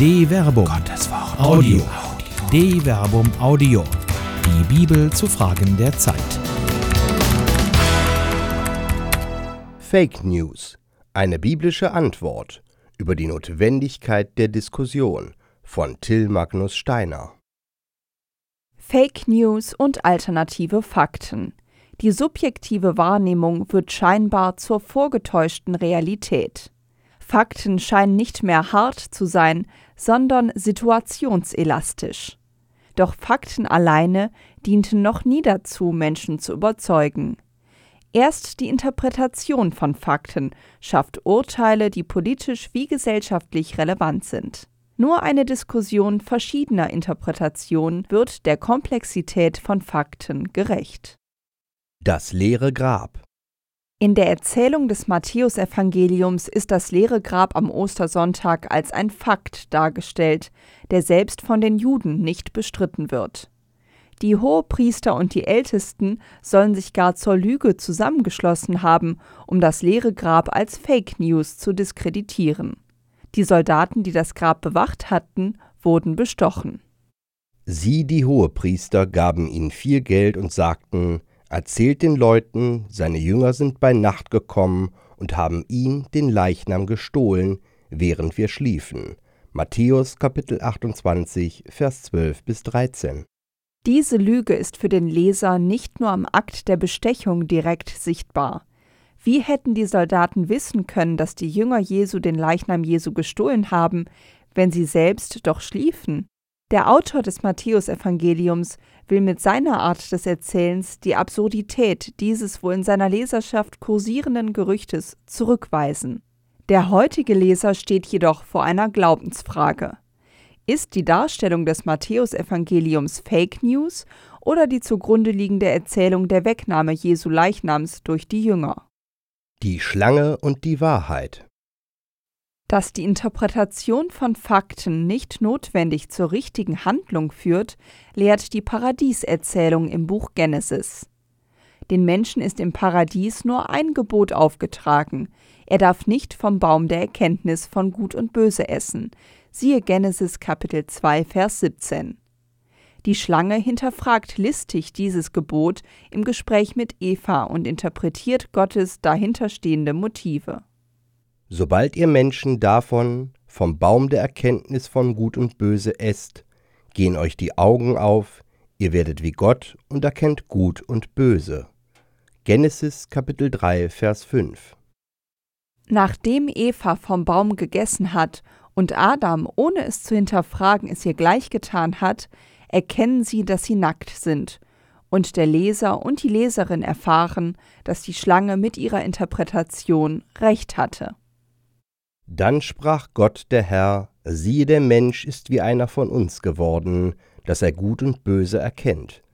De Verbum. Gottes Wort. Audio. De Verbum Audio. Die Bibel zu Fragen der Zeit. Fake News. Eine biblische Antwort über die Notwendigkeit der Diskussion von Till Magnus Steiner. Fake News und alternative Fakten. Die subjektive Wahrnehmung wird scheinbar zur vorgetäuschten Realität. Fakten scheinen nicht mehr hart zu sein, sondern situationselastisch. Doch Fakten alleine dienten noch nie dazu, Menschen zu überzeugen. Erst die Interpretation von Fakten schafft Urteile, die politisch wie gesellschaftlich relevant sind. Nur eine Diskussion verschiedener Interpretationen wird der Komplexität von Fakten gerecht. Das leere Grab. In der Erzählung des Matthäusevangeliums ist das leere Grab am Ostersonntag als ein Fakt dargestellt, der selbst von den Juden nicht bestritten wird. Die Hohepriester und die Ältesten sollen sich gar zur Lüge zusammengeschlossen haben, um das leere Grab als Fake News zu diskreditieren. Die Soldaten, die das Grab bewacht hatten, wurden bestochen. Sie, die Hohepriester, gaben ihnen viel Geld und sagten, Erzählt den Leuten, seine Jünger sind bei Nacht gekommen und haben ihn, den Leichnam, gestohlen, während wir schliefen. Matthäus Kapitel 28, Vers 12 bis 13. Diese Lüge ist für den Leser nicht nur am Akt der Bestechung direkt sichtbar. Wie hätten die Soldaten wissen können, dass die Jünger Jesu den Leichnam Jesu gestohlen haben, wenn sie selbst doch schliefen? Der Autor des Matthäusevangeliums will mit seiner Art des Erzählens die Absurdität dieses wohl in seiner Leserschaft kursierenden Gerüchtes zurückweisen. Der heutige Leser steht jedoch vor einer Glaubensfrage. Ist die Darstellung des Matthäusevangeliums Fake News oder die zugrunde liegende Erzählung der Wegnahme Jesu Leichnams durch die Jünger? Die Schlange und die Wahrheit. Dass die Interpretation von Fakten nicht notwendig zur richtigen Handlung führt, lehrt die Paradieserzählung im Buch Genesis. Den Menschen ist im Paradies nur ein Gebot aufgetragen. Er darf nicht vom Baum der Erkenntnis von Gut und Böse essen. Siehe Genesis Kapitel 2, Vers 17. Die Schlange hinterfragt listig dieses Gebot im Gespräch mit Eva und interpretiert Gottes dahinterstehende Motive. Sobald ihr Menschen davon, vom Baum der Erkenntnis von Gut und Böse esst, gehen euch die Augen auf, ihr werdet wie Gott und erkennt Gut und Böse. Genesis Kapitel 3, Vers 5. Nachdem Eva vom Baum gegessen hat und Adam, ohne es zu hinterfragen, es ihr gleichgetan hat, erkennen sie, dass sie nackt sind. Und der Leser und die Leserin erfahren, dass die Schlange mit ihrer Interpretation recht hatte. Dann sprach Gott der Herr, siehe, der Mensch ist wie einer von uns geworden, dass er Gut und Böse erkennt.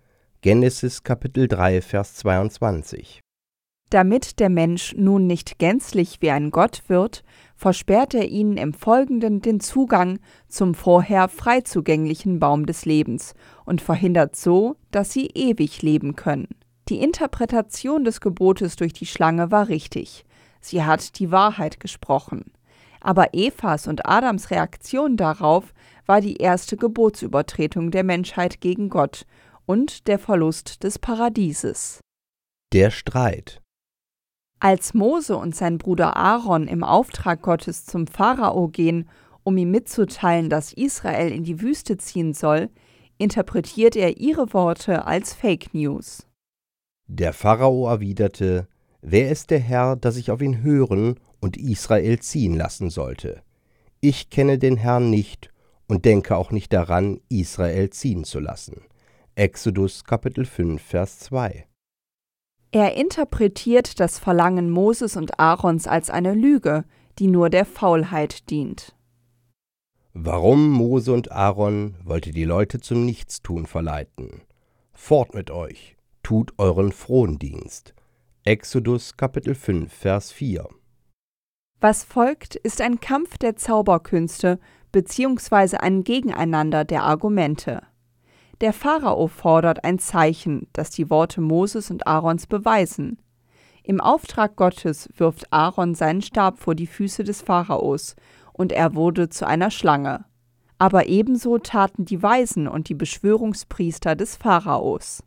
Genesis Kapitel 3, Vers 22. Damit der Mensch nun nicht gänzlich wie ein Gott wird, versperrt er ihnen im Folgenden den Zugang zum vorher frei zugänglichen Baum des Lebens und verhindert so, dass sie ewig leben können. Die Interpretation des Gebotes durch die Schlange war richtig. Sie hat die Wahrheit gesprochen. Aber Evas und Adams Reaktion darauf war die erste Gebotsübertretung der Menschheit gegen Gott und der Verlust des Paradieses. Der Streit Als Mose und sein Bruder Aaron im Auftrag Gottes zum Pharao gehen, um ihm mitzuteilen, dass Israel in die Wüste ziehen soll, interpretiert er ihre Worte als Fake News. Der Pharao erwiderte, Wer ist der Herr, dass ich auf ihn hören und Israel ziehen lassen sollte? Ich kenne den Herrn nicht und denke auch nicht daran, Israel ziehen zu lassen. Exodus Kapitel 5, Vers 2. Er interpretiert das Verlangen Moses und Aarons als eine Lüge, die nur der Faulheit dient. Warum Mose und Aaron wollte die Leute zum Nichtstun verleiten? Fort mit euch, tut euren Frondienst. Exodus Kapitel 5, Vers 4. Was folgt, ist ein Kampf der Zauberkünste bzw. ein Gegeneinander der Argumente. Der Pharao fordert ein Zeichen, das die Worte Moses und Aarons beweisen. Im Auftrag Gottes wirft Aaron seinen Stab vor die Füße des Pharaos, und er wurde zu einer Schlange. Aber ebenso taten die Weisen und die Beschwörungspriester des Pharaos.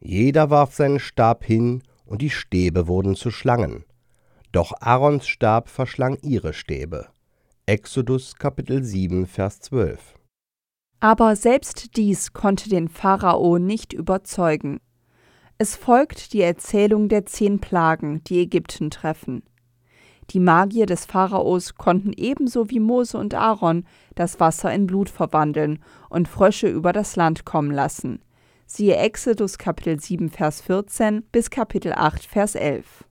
Jeder warf seinen Stab hin, und die Stäbe wurden zu Schlangen. Doch Aarons Stab verschlang ihre Stäbe. Exodus Kapitel 7, Vers 12. Aber selbst dies konnte den Pharao nicht überzeugen. Es folgt die Erzählung der zehn Plagen, die Ägypten treffen. Die Magier des Pharaos konnten ebenso wie Mose und Aaron das Wasser in Blut verwandeln und Frösche über das Land kommen lassen. Siehe Exodus Kapitel 7 Vers 14 bis Kapitel 8 Vers 11.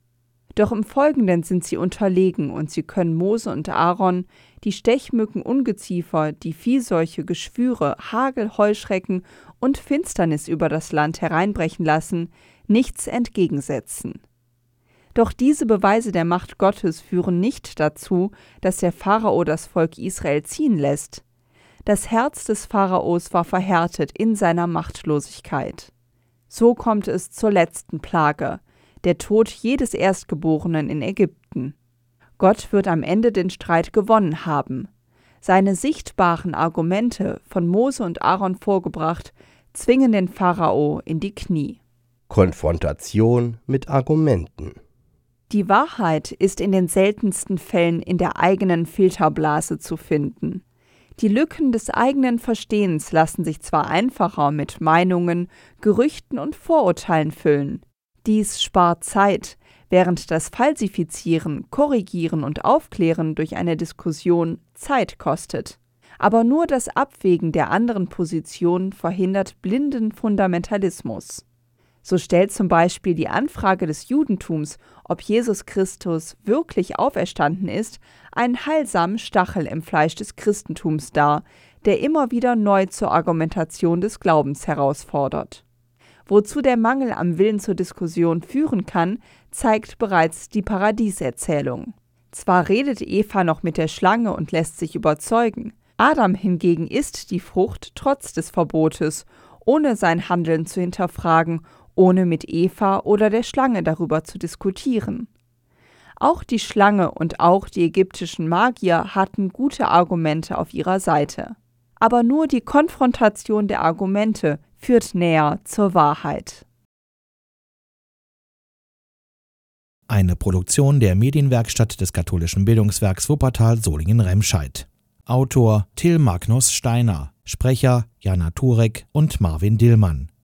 Doch im Folgenden sind sie unterlegen und sie können Mose und Aaron die Stechmücken, Ungeziefer, die Viehseuche, Geschwüre, Hagel, Heuschrecken und Finsternis über das Land hereinbrechen lassen, nichts entgegensetzen. Doch diese Beweise der Macht Gottes führen nicht dazu, dass der Pharao das Volk Israel ziehen lässt. Das Herz des Pharaos war verhärtet in seiner Machtlosigkeit. So kommt es zur letzten Plage, der Tod jedes Erstgeborenen in Ägypten. Gott wird am Ende den Streit gewonnen haben. Seine sichtbaren Argumente, von Mose und Aaron vorgebracht, zwingen den Pharao in die Knie. Konfrontation mit Argumenten. Die Wahrheit ist in den seltensten Fällen in der eigenen Filterblase zu finden. Die Lücken des eigenen Verstehens lassen sich zwar einfacher mit Meinungen, Gerüchten und Vorurteilen füllen. Dies spart Zeit, während das Falsifizieren, Korrigieren und Aufklären durch eine Diskussion Zeit kostet. Aber nur das Abwägen der anderen Positionen verhindert blinden Fundamentalismus. So stellt zum Beispiel die Anfrage des Judentums, ob Jesus Christus wirklich auferstanden ist, einen heilsamen Stachel im Fleisch des Christentums dar, der immer wieder neu zur Argumentation des Glaubens herausfordert. Wozu der Mangel am Willen zur Diskussion führen kann, zeigt bereits die Paradieserzählung. Zwar redet Eva noch mit der Schlange und lässt sich überzeugen, Adam hingegen isst die Frucht trotz des Verbotes, ohne sein Handeln zu hinterfragen ohne mit Eva oder der Schlange darüber zu diskutieren. Auch die Schlange und auch die ägyptischen Magier hatten gute Argumente auf ihrer Seite. Aber nur die Konfrontation der Argumente führt näher zur Wahrheit. Eine Produktion der Medienwerkstatt des katholischen Bildungswerks Wuppertal Solingen-Remscheid. Autor Till Magnus Steiner, Sprecher Jana Turek und Marvin Dillmann.